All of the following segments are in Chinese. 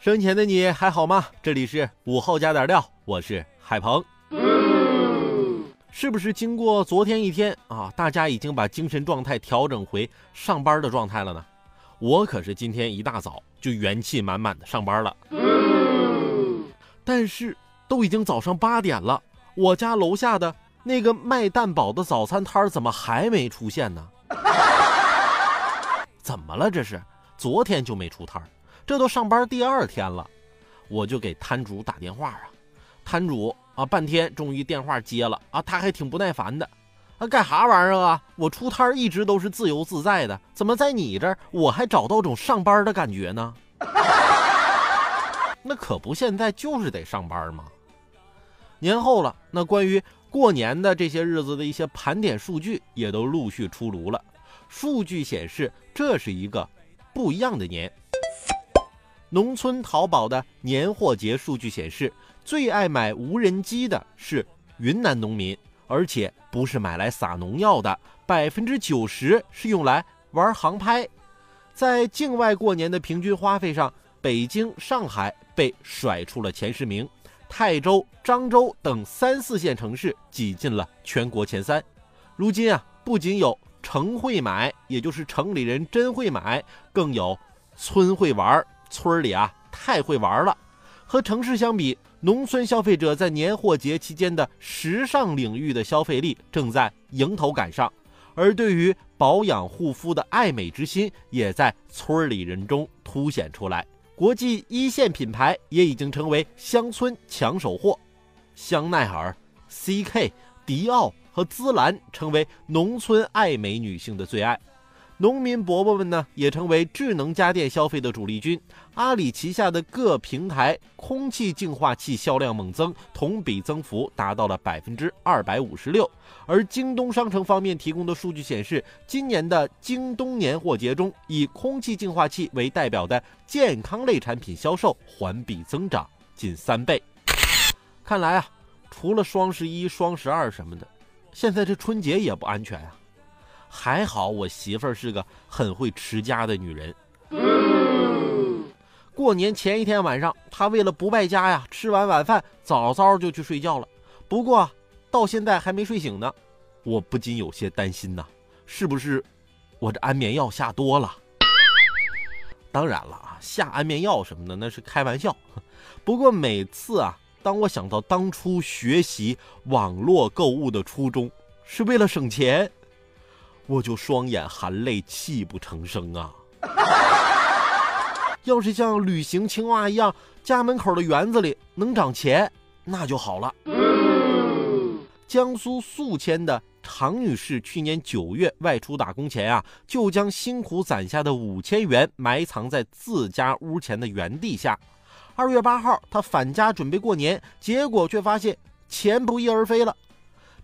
生前的你还好吗？这里是午后加点料，我是海鹏。是不是经过昨天一天啊，大家已经把精神状态调整回上班的状态了呢？我可是今天一大早就元气满满的上班了。但是都已经早上八点了，我家楼下的那个卖蛋堡的早餐摊怎么还没出现呢？怎么了这是？昨天就没出摊这都上班第二天了，我就给摊主打电话啊，摊主啊，半天终于电话接了啊，他还挺不耐烦的，啊，干啥玩意儿啊？我出摊一直都是自由自在的，怎么在你这儿我还找到种上班的感觉呢？那可不，现在就是得上班嘛。年后了，那关于过年的这些日子的一些盘点数据也都陆续出炉了，数据显示这是一个不一样的年。农村淘宝的年货节数据显示，最爱买无人机的是云南农民，而且不是买来撒农药的，百分之九十是用来玩航拍。在境外过年的平均花费上，北京、上海被甩出了前十名，泰州、漳州等三四线城市挤进了全国前三。如今啊，不仅有城会买，也就是城里人真会买，更有村会玩。村里啊太会玩了，和城市相比，农村消费者在年货节期间的时尚领域的消费力正在迎头赶上，而对于保养护肤的爱美之心也在村里人中凸显出来。国际一线品牌也已经成为乡村抢手货，香奈儿、CK、迪奥和姿兰成为农村爱美女性的最爱。农民伯伯们呢，也成为智能家电消费的主力军。阿里旗下的各平台空气净化器销量猛增，同比增幅达到了百分之二百五十六。而京东商城方面提供的数据显示，今年的京东年货节中，以空气净化器为代表的健康类产品销售环比增长近三倍。看来啊，除了双十一、双十二什么的，现在这春节也不安全啊。还好我媳妇儿是个很会持家的女人。过年前一天晚上，她为了不败家呀，吃完晚饭早早就去睡觉了。不过到现在还没睡醒呢，我不禁有些担心呐，是不是我这安眠药下多了？当然了啊，下安眠药什么的那是开玩笑。不过每次啊，当我想到当初学习网络购物的初衷是为了省钱。我就双眼含泪，泣不成声啊！要是像旅行青蛙一样，家门口的园子里能长钱，那就好了。江苏宿迁的常女士去年九月外出打工前啊，就将辛苦攒下的五千元埋藏在自家屋前的园地下。二月八号，她返家准备过年，结果却发现钱不翼而飞了。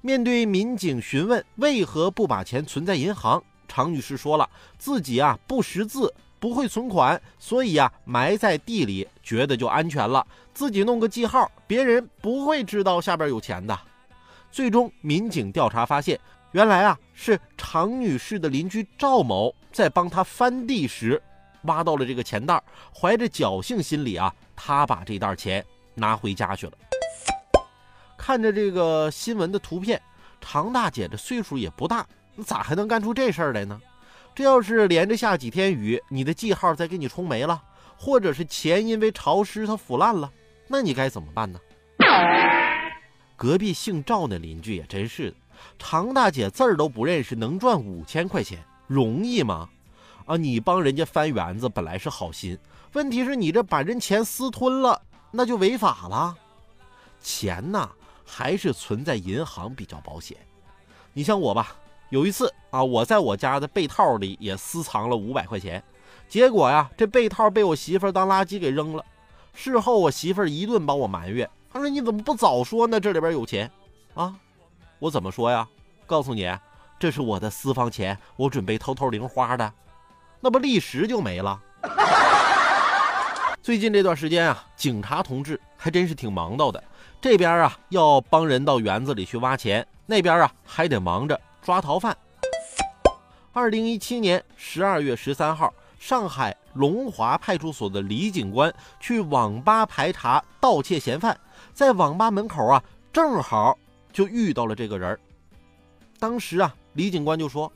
面对民警询问为何不把钱存在银行，常女士说了自己啊不识字，不会存款，所以啊埋在地里，觉得就安全了。自己弄个记号，别人不会知道下边有钱的。最终，民警调查发现，原来啊是常女士的邻居赵某在帮她翻地时，挖到了这个钱袋，怀着侥幸心理啊，他把这袋钱拿回家去了。看着这个新闻的图片，常大姐的岁数也不大，咋还能干出这事儿来呢？这要是连着下几天雨，你的记号再给你冲没了，或者是钱因为潮湿它腐烂了，那你该怎么办呢？隔壁姓赵的邻居也真是的，常大姐字儿都不认识，能赚五千块钱容易吗？啊，你帮人家翻园子本来是好心，问题是你这把人钱私吞了，那就违法了。钱呐，还是存在银行比较保险。你像我吧，有一次啊，我在我家的被套里也私藏了五百块钱，结果呀，这被套被我媳妇当垃圾给扔了。事后我媳妇一顿帮我埋怨，她说：“你怎么不早说呢？这里边有钱啊！”我怎么说呀？告诉你，这是我的私房钱，我准备偷偷零花的，那不立时就没了。最近这段时间啊，警察同志还真是挺忙到的。这边啊要帮人到园子里去挖钱，那边啊还得忙着抓逃犯。二零一七年十二月十三号，上海龙华派出所的李警官去网吧排查盗窃嫌犯，在网吧门口啊，正好就遇到了这个人。当时啊，李警官就说：“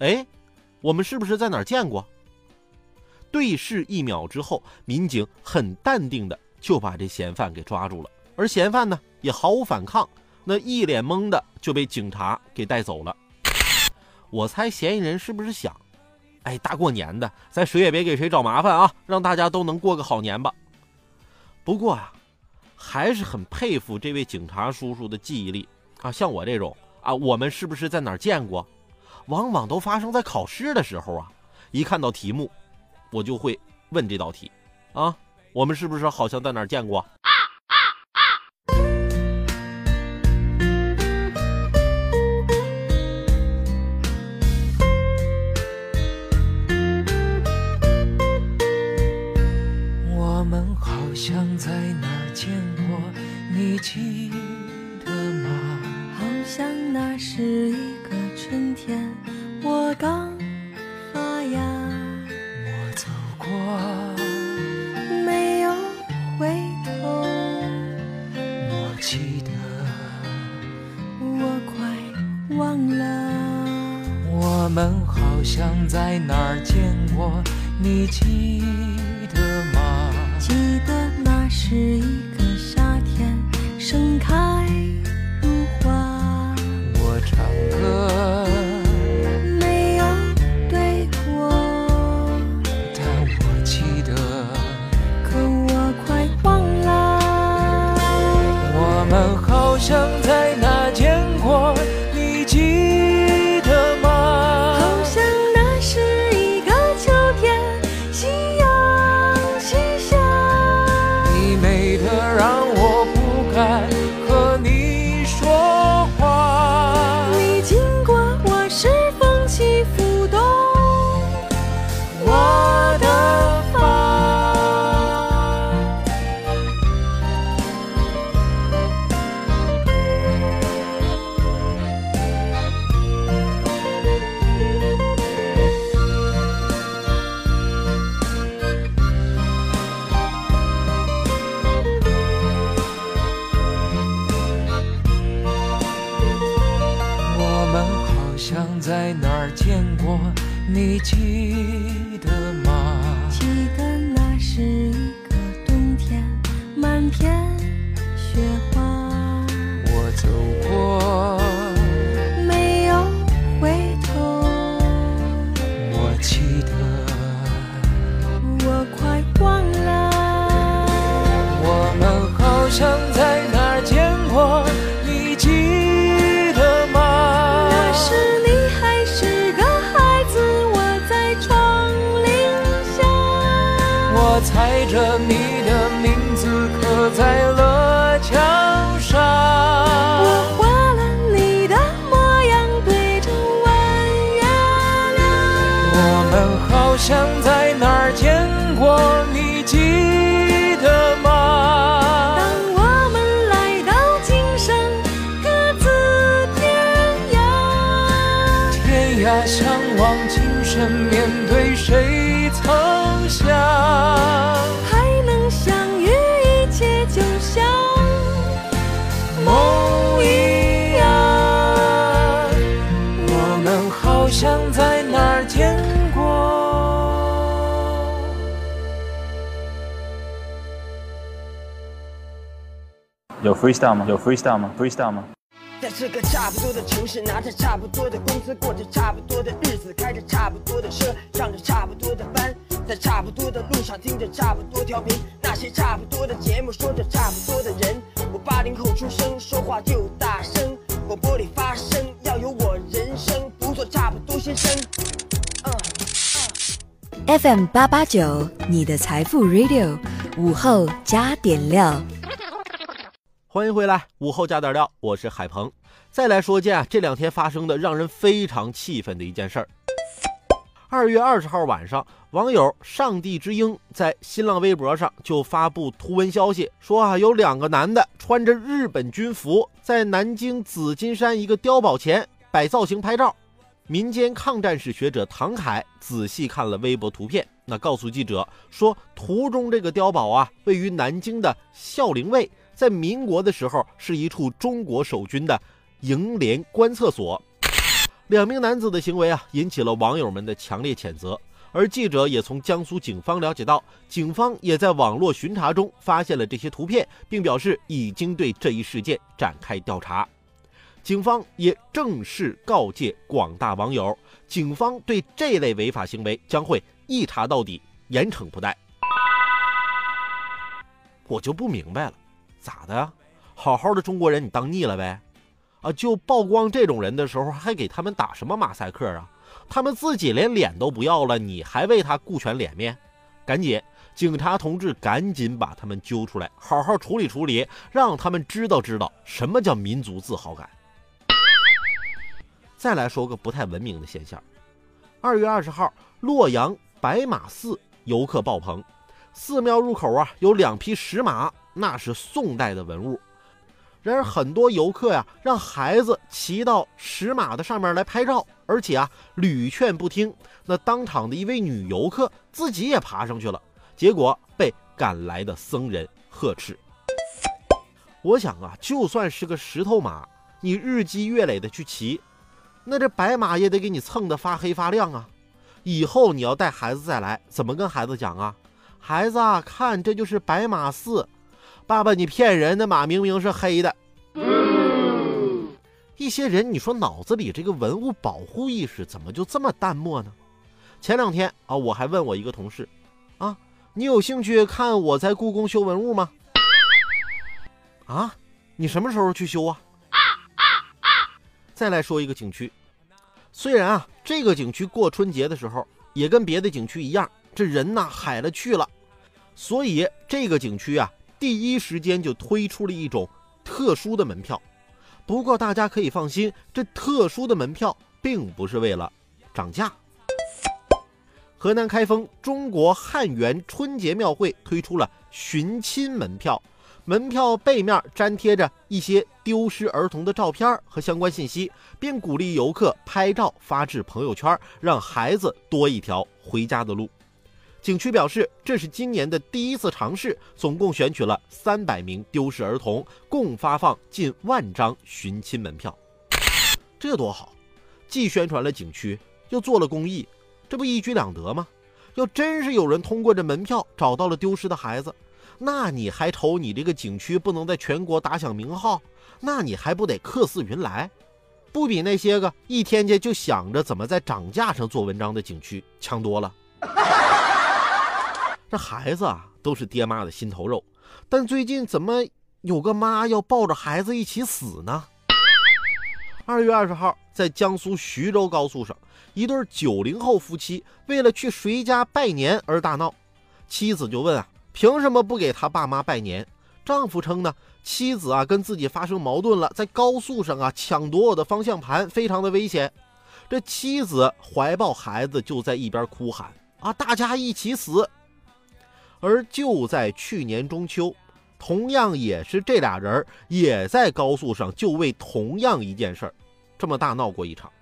哎，我们是不是在哪儿见过？”对视一秒之后，民警很淡定的就把这嫌犯给抓住了。而嫌犯呢也毫无反抗，那一脸懵的就被警察给带走了。我猜嫌疑人是不是想，哎，大过年的，咱谁也别给谁找麻烦啊，让大家都能过个好年吧。不过啊，还是很佩服这位警察叔叔的记忆力啊，像我这种啊，我们是不是在哪儿见过？往往都发生在考试的时候啊，一看到题目，我就会问这道题啊，我们是不是好像在哪儿见过？我们好像在哪儿见过，你记得吗？记得那是一个猜着你的名字刻在了墙上，我画了你的模样对着弯月亮。我们好像在 freestyle 吗？有 freestyle 吗？freestyle 吗？在这个差不多的城市，拿着差不多的工资，过着差不多的日子，开着差不多的车，上着差不多的班，在差不多的路上听着差不多调频，那些差不多的节目，说着差不多的人。我八零后出生，说话就大声，广播里发声，要有我人生，不做差不多先生。嗯。FM 八八九，你的财富 Radio，午后加点料。欢迎回来，午后加点料，我是海鹏。再来说件啊，这两天发生的让人非常气愤的一件事儿。二月二十号晚上，网友“上帝之鹰”在新浪微博上就发布图文消息，说啊，有两个男的穿着日本军服，在南京紫金山一个碉堡前摆造型拍照。民间抗战史学者唐凯仔细看了微博图片，那告诉记者说，图中这个碉堡啊，位于南京的孝陵卫。在民国的时候，是一处中国守军的营连观测所。两名男子的行为啊，引起了网友们的强烈谴责。而记者也从江苏警方了解到，警方也在网络巡查中发现了这些图片，并表示已经对这一事件展开调查。警方也正式告诫广大网友，警方对这类违法行为将会一查到底，严惩不贷。我就不明白了。咋的呀？好好的中国人你当腻了呗？啊，就曝光这种人的时候，还给他们打什么马赛克啊？他们自己连脸都不要了，你还为他顾全脸面？赶紧，警察同志，赶紧把他们揪出来，好好处理处理，让他们知道知道什么叫民族自豪感。再来说个不太文明的现象：二月二十号，洛阳白马寺游客爆棚，寺庙入口啊有两匹石马。那是宋代的文物，然而很多游客呀，让孩子骑到石马的上面来拍照，而且啊屡劝不听。那当场的一位女游客自己也爬上去了，结果被赶来的僧人呵斥。我想啊，就算是个石头马，你日积月累的去骑，那这白马也得给你蹭得发黑发亮啊！以后你要带孩子再来，怎么跟孩子讲啊？孩子啊，看这就是白马寺。爸爸，你骗人！那马明明是黑的。一些人，你说脑子里这个文物保护意识怎么就这么淡漠呢？前两天啊，我还问我一个同事，啊，你有兴趣看我在故宫修文物吗？啊，你什么时候去修啊？再来说一个景区，虽然啊，这个景区过春节的时候也跟别的景区一样，这人呐海了去了，所以这个景区啊。第一时间就推出了一种特殊的门票，不过大家可以放心，这特殊的门票并不是为了涨价。河南开封中国汉源春节庙会推出了寻亲门票，门票背面粘贴着一些丢失儿童的照片和相关信息，并鼓励游客拍照发至朋友圈，让孩子多一条回家的路。景区表示，这是今年的第一次尝试，总共选取了三百名丢失儿童，共发放近万张寻亲门票。这多好，既宣传了景区，又做了公益，这不一举两得吗？要真是有人通过这门票找到了丢失的孩子，那你还愁你这个景区不能在全国打响名号？那你还不得客似云来？不比那些个一天天就想着怎么在涨价上做文章的景区强多了？这孩子啊，都是爹妈的心头肉，但最近怎么有个妈要抱着孩子一起死呢？二月二十号，在江苏徐州高速上，一对九零后夫妻为了去谁家拜年而大闹，妻子就问啊，凭什么不给他爸妈拜年？丈夫称呢，妻子啊跟自己发生矛盾了，在高速上啊抢夺我的方向盘，非常的危险。这妻子怀抱孩子就在一边哭喊啊，大家一起死！而就在去年中秋，同样也是这俩人也在高速上就为同样一件事儿，这么大闹过一场。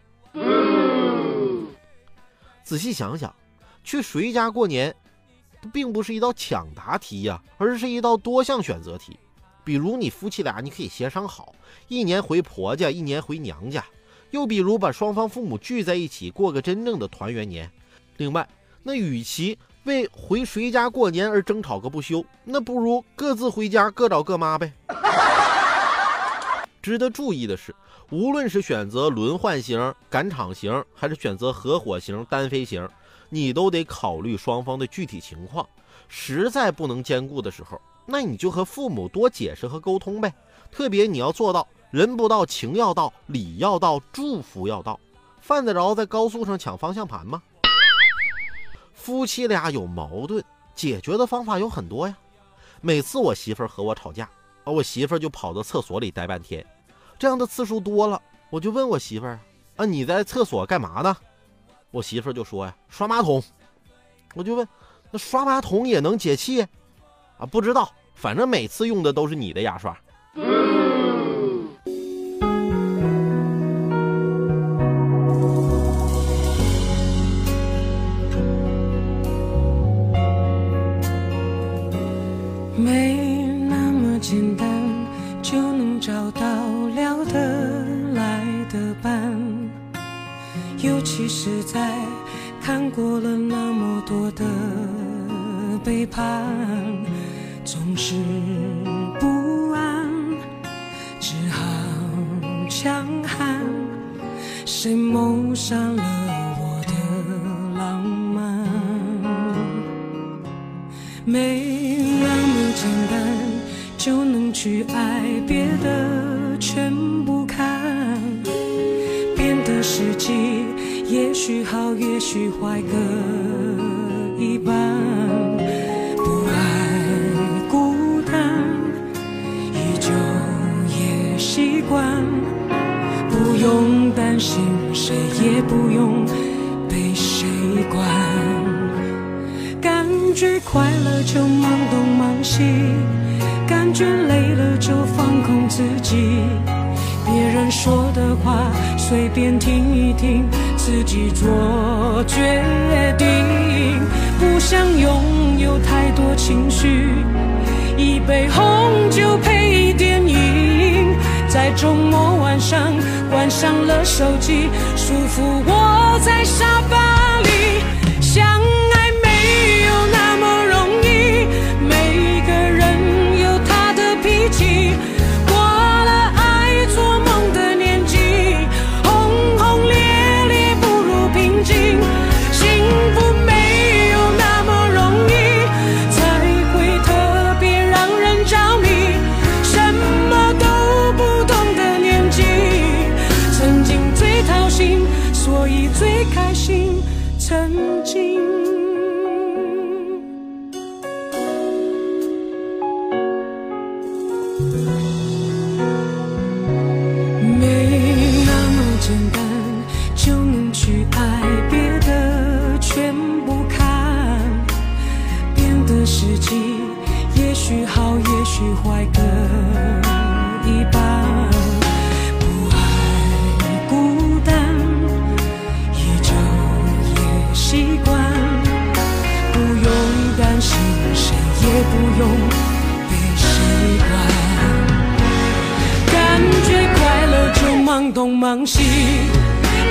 仔细想想，去谁家过年，并不是一道抢答题呀、而是一道多项选择题。比如你夫妻俩，你可以协商好，一年回婆家，一年回娘家；又比如把双方父母聚在一起，过个真正的团圆年。另外，那与其为回谁家过年而争吵个不休，那不如各自回家，各找各妈呗。值得注意的是，无论是选择轮换型、赶场型，还是选择合伙型、单飞型，你都得考虑双方的具体情况。实在不能兼顾的时候，那你就和父母多解释和沟通呗。特别你要做到人不到，情要到，礼要到，祝福要到。犯得着在高速上抢方向盘吗？夫妻俩有矛盾，解决的方法有很多呀。每次我媳妇和我吵架，啊，我媳妇就跑到厕所里待半天。这样的次数多了，我就问我媳妇啊，你在厕所干嘛呢？我媳妇就说呀，刷马桶。我就问，那刷马桶也能解气？啊，不知道，反正每次用的都是你的牙刷。谁谋杀了我的浪漫？没那么简单就能去爱，别的全不看。变的时机，也许好，也许坏，各心，谁也不用被谁管。感觉快乐就忙东忙西，感觉累了就放空自己。别人说的话随便听一听，自己做决定。不想拥有太多情绪，一杯红酒配，周末晚上关上了手机，舒服窝在沙发。爱，别的全不看。变的时机，也许好，也许坏，各一半。不爱孤单，依旧也习惯。不用担心，谁也不用被谁管。感觉快乐就忙东忙西，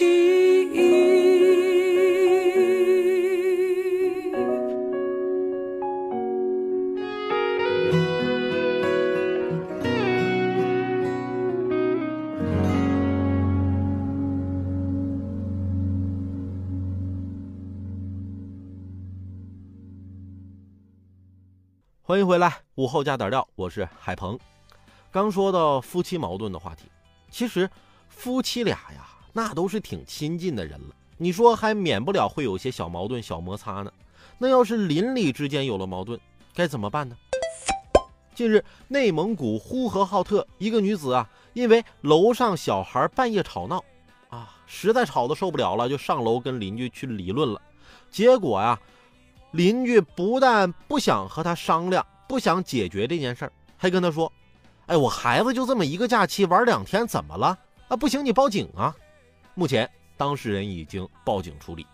记忆。欢迎回来，午后加点料，我是海鹏。刚说到夫妻矛盾的话题，其实夫妻俩呀，那都是挺亲近的人了。你说还免不了会有些小矛盾、小摩擦呢。那要是邻里之间有了矛盾，该怎么办呢？近日，内蒙古呼和浩特一个女子啊，因为楼上小孩半夜吵闹，啊，实在吵得受不了了，就上楼跟邻居去理论了。结果呀。邻居不但不想和他商量，不想解决这件事儿，还跟他说：“哎，我孩子就这么一个假期玩两天，怎么了？啊，不行，你报警啊！”目前当事人已经报警处理。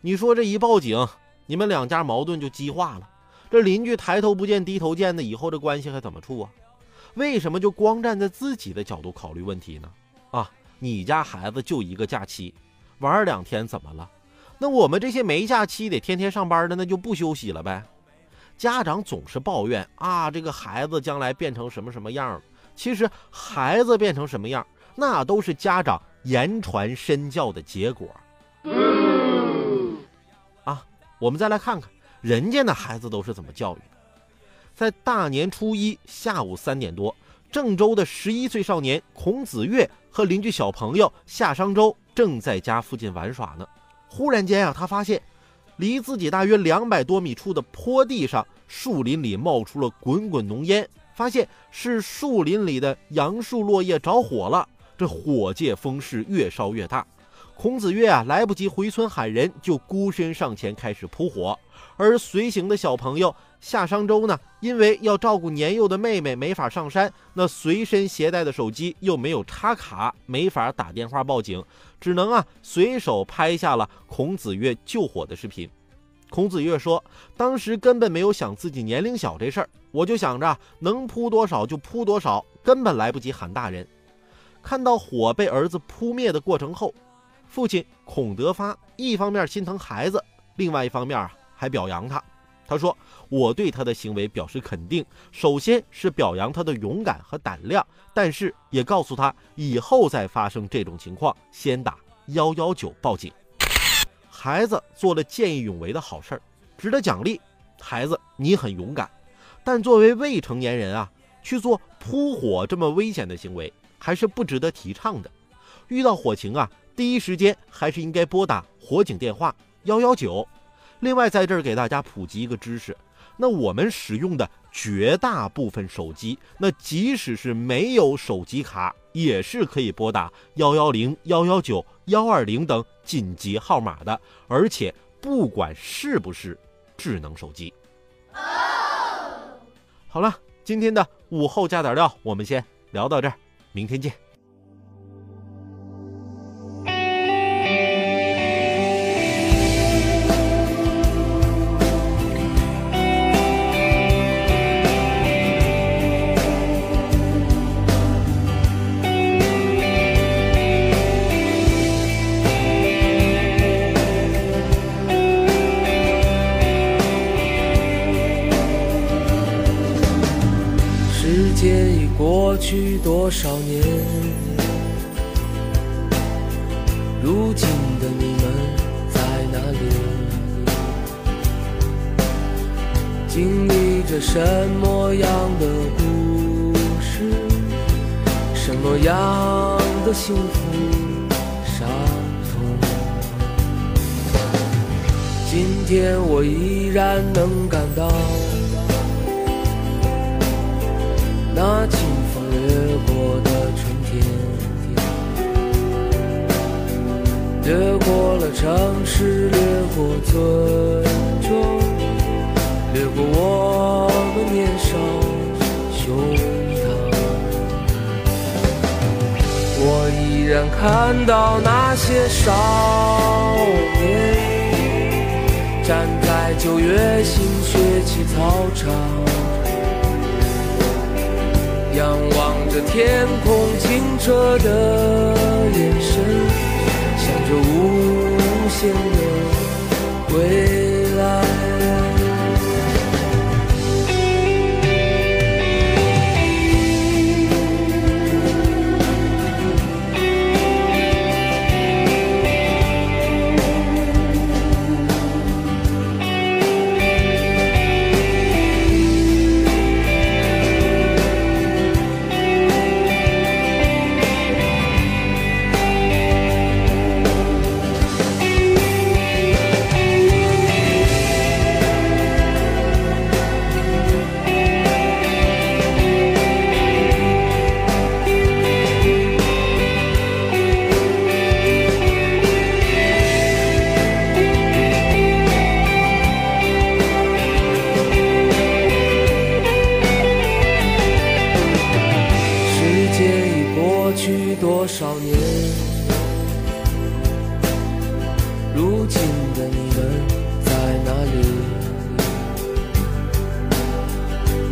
你说这一报警，你们两家矛盾就激化了。这邻居抬头不见低头见的，以后这关系还怎么处啊？为什么就光站在自己的角度考虑问题呢？啊，你家孩子就一个假期，玩两天怎么了？那我们这些没假期得天天上班的，那就不休息了呗。家长总是抱怨啊，这个孩子将来变成什么什么样其实孩子变成什么样，那都是家长言传身教的结果。啊，我们再来看看人家那孩子都是怎么教育的。在大年初一下午三点多，郑州的十一岁少年孔子月和邻居小朋友夏商周正在家附近玩耍呢。忽然间啊，他发现离自己大约两百多米处的坡地上，树林里冒出了滚滚浓烟，发现是树林里的杨树落叶着火了。这火借风势越烧越大，孔子月啊来不及回村喊人，就孤身上前开始扑火。而随行的小朋友夏商周呢，因为要照顾年幼的妹妹，没法上山，那随身携带的手机又没有插卡，没法打电话报警。只能啊，随手拍下了孔子月救火的视频。孔子月说：“当时根本没有想自己年龄小这事儿，我就想着能扑多少就扑多少，根本来不及喊大人。”看到火被儿子扑灭的过程后，父亲孔德发一方面心疼孩子，另外一方面啊还表扬他。他说：“我对他的行为表示肯定，首先是表扬他的勇敢和胆量，但是也告诉他以后再发生这种情况，先打幺幺九报警。”孩子做了见义勇为的好事儿，值得奖励。孩子，你很勇敢，但作为未成年人啊，去做扑火这么危险的行为，还是不值得提倡的。遇到火情啊，第一时间还是应该拨打火警电话幺幺九。另外，在这儿给大家普及一个知识：那我们使用的绝大部分手机，那即使是没有手机卡，也是可以拨打幺幺零、幺幺九、幺二零等紧急号码的，而且不管是不是智能手机。好了，今天的午后加点料，我们先聊到这儿，明天见。经历着什么样的故事？什么样的幸福？伤痛？今天我依然能感到那清风。掠过的春天，掠过了城市，掠过村庄，掠过我们年少胸膛。我依然看到那些少年站在。九月新学期操场，仰望着天空清澈的眼神，想着无限的归多少年？如今的你们在哪里？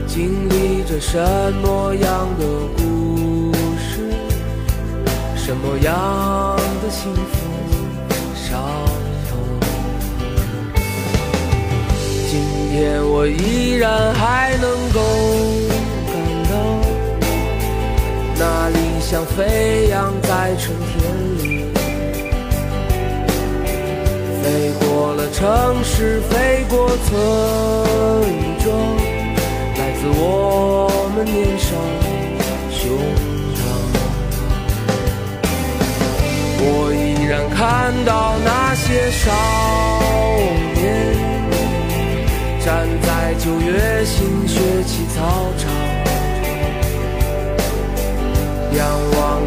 经历着什么样的故事？什么样的幸福伤痛？今天我依然还能够像飞扬在春天里，飞过了城市，飞过村庄，来自我们年少胸膛。我依然看到那些少年，站在九月新学期操场。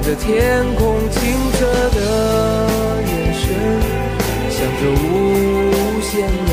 着天空清澈的眼神，想着无限的